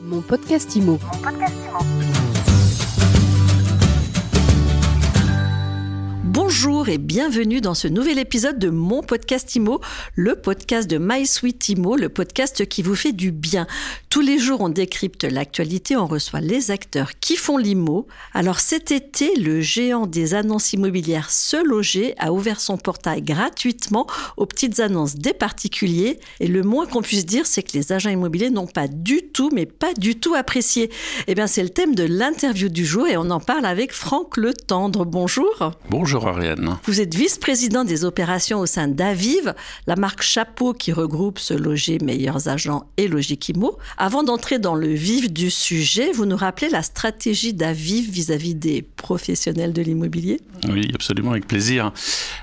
Mon podcast IMO. Bonjour et bienvenue dans ce nouvel épisode de mon podcast IMO, le podcast de My Sweet IMO, le podcast qui vous fait du bien. Tous les jours, on décrypte l'actualité, on reçoit les acteurs qui font l'IMO. Alors cet été, le géant des annonces immobilières Se Loger a ouvert son portail gratuitement aux petites annonces des particuliers. Et le moins qu'on puisse dire, c'est que les agents immobiliers n'ont pas du tout, mais pas du tout apprécié. Eh bien, c'est le thème de l'interview du jour et on en parle avec Franck Le Tendre. Bonjour. Bonjour Vous êtes vice-président des opérations au sein d'Aviv, la marque chapeau qui regroupe Se Loger, Meilleurs Agents et Logikimo. Avant d'entrer dans le vif du sujet, vous nous rappelez la stratégie d'Aviv vis-à-vis des professionnels de l'immobilier? Oui, absolument, avec plaisir.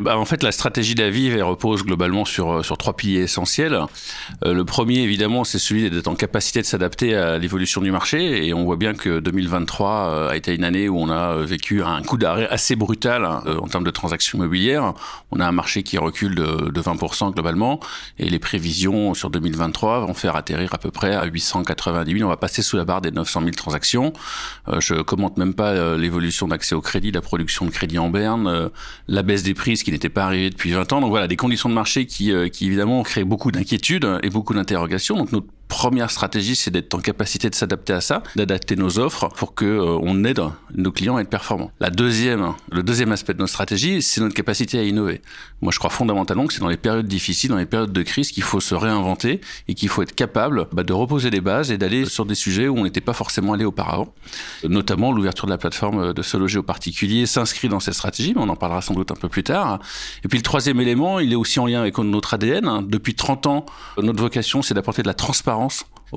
Bah, en fait, la stratégie d'Aviv repose globalement sur, euh, sur trois piliers essentiels. Euh, le premier, évidemment, c'est celui d'être en capacité de s'adapter à l'évolution du marché. Et on voit bien que 2023 euh, a été une année où on a vécu un coup d'arrêt assez brutal en termes de transactions immobilières. On a un marché qui recule de, de 20% globalement. Et les prévisions sur 2023 vont faire atterrir à peu près à 890 000. On va passer sous la barre des 900 000 transactions. Euh, je commente même pas euh, l'évolution d'accès au crédit, la production de crédit en berne, euh, la baisse des prix, ce qui n'était pas arrivé depuis 20 ans. Donc voilà, des conditions de marché qui, euh, qui évidemment créent beaucoup d'inquiétudes et beaucoup d'interrogations. Donc notre première stratégie, c'est d'être en capacité de s'adapter à ça, d'adapter nos offres pour que euh, on aide nos clients à être performants. La deuxième, le deuxième aspect de notre stratégie, c'est notre capacité à innover. Moi, je crois fondamentalement que c'est dans les périodes difficiles, dans les périodes de crise, qu'il faut se réinventer et qu'il faut être capable bah, de reposer des bases et d'aller sur des sujets où on n'était pas forcément allé auparavant. Notamment, l'ouverture de la plateforme de se loger aux particuliers s'inscrit dans cette stratégie, mais on en parlera sans doute un peu plus tard. Et puis le troisième élément, il est aussi en lien avec notre ADN. Depuis 30 ans, notre vocation, c'est d'apporter de la transparence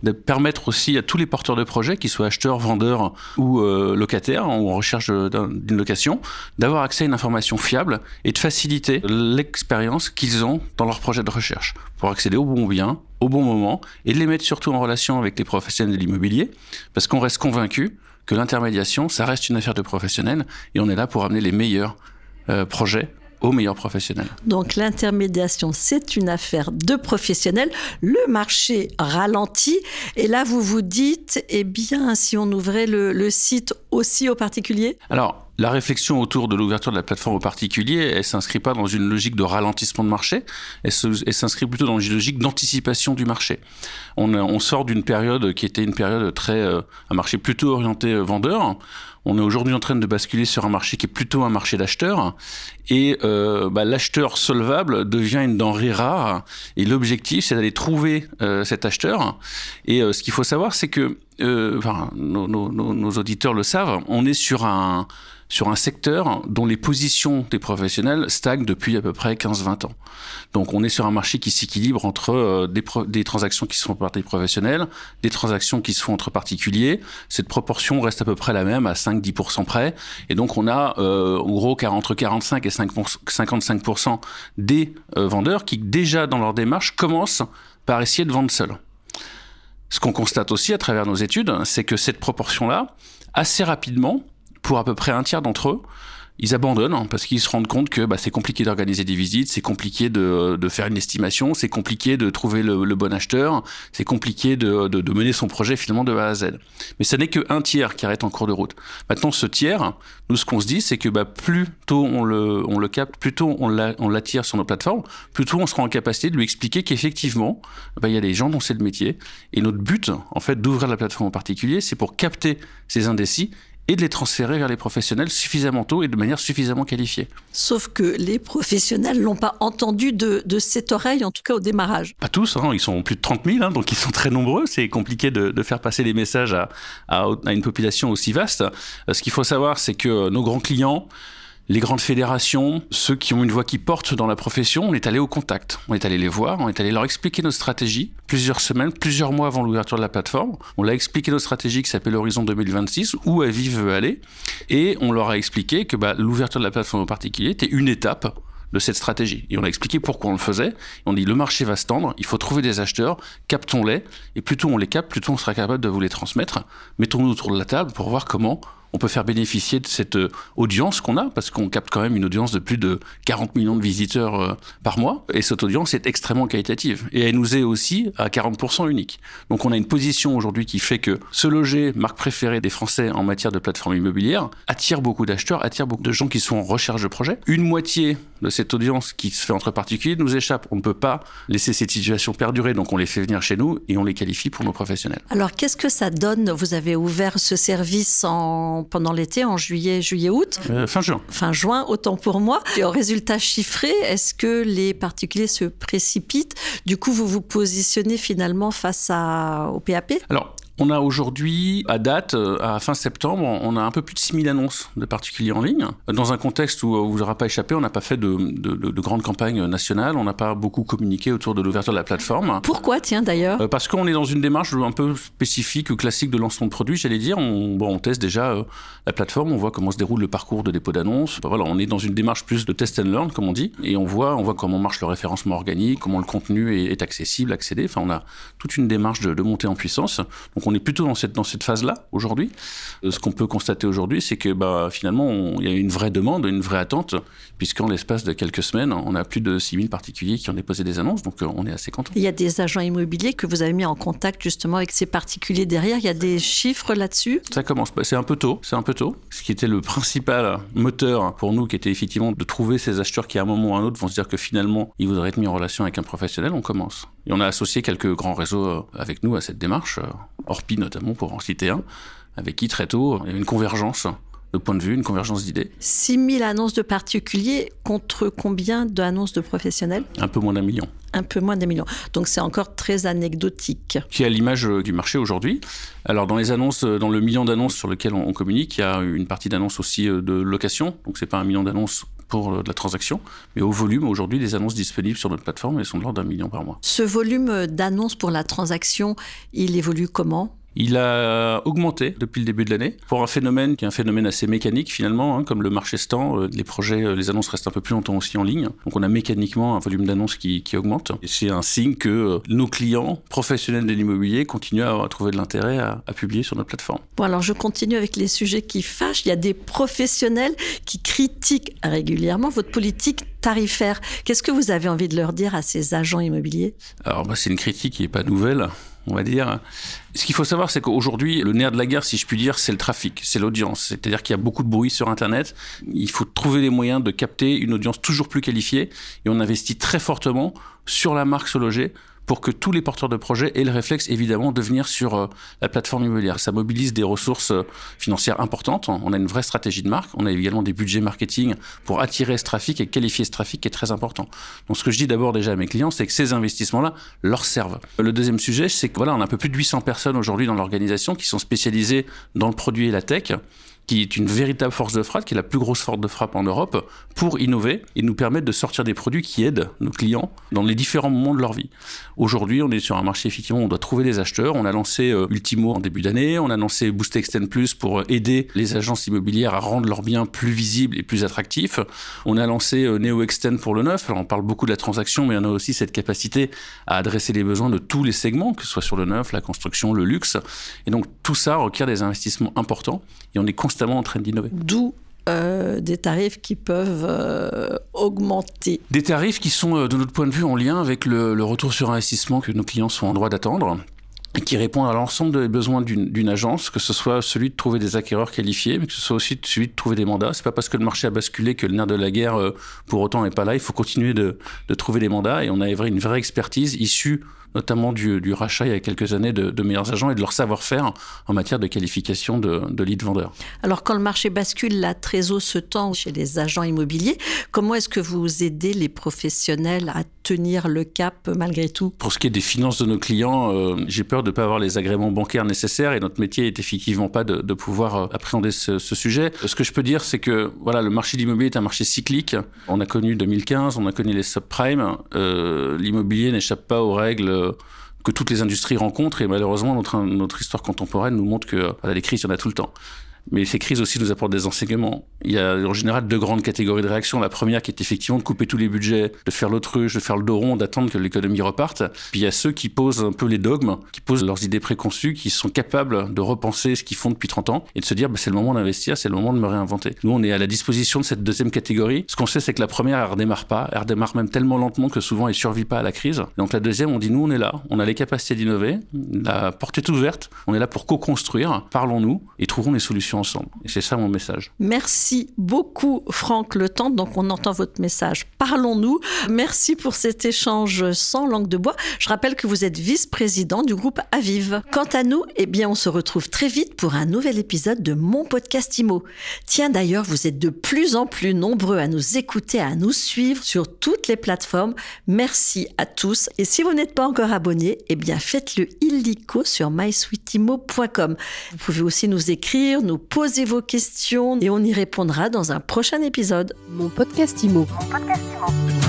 de permettre aussi à tous les porteurs de projets, qu'ils soient acheteurs, vendeurs ou euh, locataires ou en recherche d'une location, d'avoir accès à une information fiable et de faciliter l'expérience qu'ils ont dans leur projet de recherche pour accéder au bon bien, au bon moment et de les mettre surtout en relation avec les professionnels de l'immobilier parce qu'on reste convaincu que l'intermédiation, ça reste une affaire de professionnels et on est là pour amener les meilleurs euh, projets aux meilleurs professionnels. Donc l'intermédiation, c'est une affaire de professionnels. Le marché ralentit. Et là, vous vous dites, eh bien, si on ouvrait le, le site aussi aux particuliers? Alors, la réflexion autour de l'ouverture de la plateforme aux particuliers, elle s'inscrit pas dans une logique de ralentissement de marché, elle s'inscrit plutôt dans une logique d'anticipation du marché. On, on sort d'une période qui était une période très, euh, un marché plutôt orienté vendeur. On est aujourd'hui en train de basculer sur un marché qui est plutôt un marché d'acheteurs. Et euh, bah, l'acheteur solvable devient une denrée rare. Et l'objectif, c'est d'aller trouver euh, cet acheteur. Et euh, ce qu'il faut savoir, c'est que, euh, enfin, nos, nos, nos auditeurs le savent, on est sur un sur un secteur dont les positions des professionnels stagnent depuis à peu près 15-20 ans. Donc on est sur un marché qui s'équilibre entre euh, des, des, transactions qui se font par des professionnels, des transactions qui se font entre particuliers. Cette proportion reste à peu près la même, à 5-10% près. Et donc on a euh, en gros entre 45 et 5 55% des euh, vendeurs qui déjà dans leur démarche commencent par essayer de vendre seuls. Ce qu'on constate aussi à travers nos études, c'est que cette proportion-là, assez rapidement, pour à peu près un tiers d'entre eux, ils abandonnent hein, parce qu'ils se rendent compte que bah, c'est compliqué d'organiser des visites, c'est compliqué de, de, faire une estimation, c'est compliqué de trouver le, le bon acheteur, c'est compliqué de, de, de, mener son projet finalement de A à Z. Mais ça n'est qu'un tiers qui arrête en cours de route. Maintenant, ce tiers, nous, ce qu'on se dit, c'est que bah, plus tôt on le, on le capte, plus tôt on l'attire sur nos plateformes, plus tôt on sera en capacité de lui expliquer qu'effectivement, bah, il y a des gens dont c'est le métier. Et notre but, en fait, d'ouvrir la plateforme en particulier, c'est pour capter ces indécis et de les transférer vers les professionnels suffisamment tôt et de manière suffisamment qualifiée. Sauf que les professionnels l'ont pas entendu de, de, cette oreille, en tout cas au démarrage. Pas tous, hein, ils sont plus de 30 000, hein, donc ils sont très nombreux. C'est compliqué de, de, faire passer les messages à, à, à une population aussi vaste. Euh, ce qu'il faut savoir, c'est que nos grands clients, les grandes fédérations, ceux qui ont une voix qui porte dans la profession, on est allé au contact. On est allé les voir, on est allé leur expliquer nos stratégies plusieurs semaines, plusieurs mois avant l'ouverture de la plateforme. On leur a expliqué nos stratégies qui s'appelle Horizon 2026, où Aviv veut aller. Et on leur a expliqué que bah, l'ouverture de la plateforme en particulier était une étape de cette stratégie. Et on a expliqué pourquoi on le faisait. On dit le marché va se tendre, il faut trouver des acheteurs, captons-les, et plus tôt on les capte, plus tôt on sera capable de vous les transmettre. Mettons-nous autour de la table pour voir comment on peut faire bénéficier de cette euh, audience qu'on a, parce qu'on capte quand même une audience de plus de 40 millions de visiteurs euh, par mois, et cette audience est extrêmement qualitative. Et elle nous est aussi à 40% unique. Donc on a une position aujourd'hui qui fait que se loger, marque préférée des Français en matière de plateforme immobilière, attire beaucoup d'acheteurs, attire beaucoup de gens qui sont en recherche de projets. Une moitié de cette audience qui se fait entre particuliers nous échappe. On ne peut pas laisser cette situation perdurer, donc on les fait venir chez nous et on les qualifie pour nos professionnels. Alors qu'est-ce que ça donne? Vous avez ouvert ce service en pendant l'été, en juillet, juillet-août. Euh, fin juin. Fin juin, autant pour moi. Et au résultat chiffré, est-ce que les particuliers se précipitent? Du coup, vous vous positionnez finalement face à, au PAP Alors, on a aujourd'hui, à date, euh, à fin septembre, on a un peu plus de 6000 annonces de particuliers en ligne. Dans un contexte où, vous n'aura pas échappé, on n'a pas fait de, de, de, grandes campagnes nationales, on n'a pas beaucoup communiqué autour de l'ouverture de la plateforme. Pourquoi, tiens, d'ailleurs? Euh, Parce qu'on est dans une démarche un peu spécifique classique de lancement de produits, j'allais dire. On, bon, on teste déjà euh, la plateforme, on voit comment se déroule le parcours de dépôt d'annonces. voilà, on est dans une démarche plus de test and learn, comme on dit, et on voit, on voit comment marche le référencement organique, comment le contenu est, est accessible, accédé. Enfin, on a toute une démarche de, de montée en puissance. Donc, on est plutôt dans cette, dans cette phase-là aujourd'hui. Euh, ce qu'on peut constater aujourd'hui, c'est que bah, finalement, il y a une vraie demande, une vraie attente, puisqu'en l'espace de quelques semaines, on a plus de 6000 particuliers qui ont déposé des annonces, donc euh, on est assez content. Il y a des agents immobiliers que vous avez mis en contact justement avec ces particuliers derrière. Il y a des chiffres là-dessus? Ça commence. Bah, c'est un peu tôt. C'est un peu tôt. Ce qui était le principal moteur pour nous, qui était effectivement de trouver ces acheteurs qui, à un moment ou à un autre, vont se dire que finalement, ils voudraient être mis en relation avec un professionnel. On commence. Et on a associé quelques grands réseaux euh, avec nous à cette démarche, Orpi notamment pour en citer un, avec qui très tôt il y avait une convergence de point de vue, une convergence d'idées. 6 000 annonces de particuliers contre combien d'annonces de professionnels? Un peu moins d'un million. Un peu moins d'un million. Donc c'est encore très anecdotique. Qui est à l'image euh, du marché aujourd'hui. Alors dans les annonces, euh, dans le million d'annonces sur lequel on communique, il y a une partie d'annonces aussi euh, de location. Donc c'est pas un million d'annonces pour de la transaction, mais au volume, aujourd'hui, les annonces disponibles sur notre plateforme, elles sont de l'ordre d'un million par mois. Ce volume d'annonces pour la transaction, il évolue comment? Il a augmenté depuis le début de l'année pour un phénomène qui est un phénomène assez mécanique finalement, hein, comme le marché se tend, les projets, euh, les annonces restent un peu plus longtemps aussi en ligne. Donc on a mécaniquement un volume d'annonces qui, qui, augmente. Et c'est un signe que euh, nos clients professionnels de l'immobilier continuent à, trouver de l'intérêt à, à, publier sur notre plateforme. Bon alors je continue avec les sujets qui fâchent. Il y a des professionnels qui critiquent régulièrement votre politique tarifaire. Qu'est-ce que vous avez envie de leur dire à ces agents immobiliers? Alors bah, c'est une critique qui n'est pas nouvelle on va dire. Ce qu'il faut savoir, c'est qu'aujourd'hui, le nerf de la guerre, si je puis dire, c'est le trafic, c'est l'audience. C'est-à-dire qu'il y a beaucoup de bruit sur Internet. Il faut trouver les moyens de capter une audience toujours plus qualifiée. Et on investit très fortement sur la marque Se Loger pour que tous les porteurs de projets aient le réflexe, évidemment, de venir sur euh, la plateforme immobilière. Ça mobilise des ressources euh, financières importantes. On a une vraie stratégie de marque. On a également des budgets marketing pour attirer ce trafic et qualifier ce trafic qui est très important. Donc, ce que je dis d'abord déjà à mes clients, c'est que ces investissements-là leur servent. Le deuxième sujet, c'est que voilà, on a un peu plus de 800 personnes aujourd'hui dans l'organisation qui sont spécialisées dans le produit et la tech qui est une véritable force de frappe, qui est la plus grosse force de frappe en Europe, pour innover et nous permettre de sortir des produits qui aident nos clients dans les différents moments de leur vie. Aujourd'hui, on est sur un marché, effectivement, on doit trouver des acheteurs. On a lancé euh, Ultimo en début d'année, on a lancé Boost Extend Plus pour euh, aider les agences immobilières à rendre leurs biens plus visibles et plus attractifs. On a lancé euh, Neo Extend pour le neuf. Alors, on parle beaucoup de la transaction, mais on a aussi cette capacité à adresser les besoins de tous les segments, que ce soit sur le neuf, la construction, le luxe. Et donc, tout ça requiert des investissements importants et on est en train d'innover. D'où euh, des tarifs qui peuvent euh, augmenter. Des tarifs qui sont, euh, de notre point de vue, en lien avec le, le, retour sur investissement que nos clients sont en droit d'attendre et qui répond à l'ensemble des besoins d'une agence, que ce soit celui de trouver des acquéreurs qualifiés, mais que ce soit aussi celui de trouver des mandats. C'est pas parce que le marché a basculé que le nerf de la guerre, pour autant, n'est pas là. Il faut continuer de, de trouver des mandats et on a une vraie expertise issue notamment du, rachat il y a quelques années de, meilleurs agents et de leur savoir-faire en matière de qualification de, de lead vendeurs. Alors quand le marché bascule, la trésor se tend chez les agents immobiliers. Comment est-ce que vous aidez les professionnels à tenir le cap malgré tout Pour ce qui est des finances de nos clients, euh, j'ai peur de ne pas avoir les agréments bancaires nécessaires et notre métier est effectivement pas de, pouvoir euh, appréhender ce, sujet. Ce que je peux dire, c'est que voilà, le marché de l'immobilier est un marché cyclique. On a connu 2015, on a connu les subprimes. Euh, l'immobilier n'échappe pas aux règles que toutes les industries rencontrent et malheureusement notre, notre histoire contemporaine nous montre que voilà, les crises il y en a tout le temps. Mais ces crises aussi nous apportent des enseignements. Il y a en général deux grandes catégories de réactions. La première qui est effectivement de couper tous les budgets, de faire l'autruche, de faire le dos rond, d'attendre que l'économie reparte. Puis il y a ceux qui posent un peu les dogmes, qui posent leurs idées préconçues, qui sont capables de repenser ce qu'ils font depuis 30 ans et de se dire bah, c'est le moment d'investir, c'est le moment de me réinventer. Nous, on est à la disposition de cette deuxième catégorie. Ce qu'on sait, c'est que la première, elle redémarre pas. Elle redémarre même tellement lentement que souvent, elle survit pas à la crise. Donc la deuxième, on dit nous, on est là, on a les capacités d'innover, la porte est ouverte, on est là pour co-construire, parlons-nous et trouvons les solutions ensemble. Et c'est ça mon message. Merci beaucoup, Franck Le Temps. Donc, on entend votre message. Parlons-nous. Merci pour cet échange sans langue de bois. Je rappelle que vous êtes vice-président du groupe Aviv. Quant à nous, eh bien, on se retrouve très vite pour un nouvel épisode de mon podcast IMO. Tiens, d'ailleurs, vous êtes de plus en plus nombreux à nous écouter, à nous suivre sur toutes les plateformes. Merci à tous. Et si vous n'êtes pas encore abonné, eh bien, faites-le illico sur mysweetimo.com. Vous pouvez aussi nous écrire, nous poser vos questions et on y répondra dans un prochain épisode. Mon podcast Imo. Mon podcast Imo.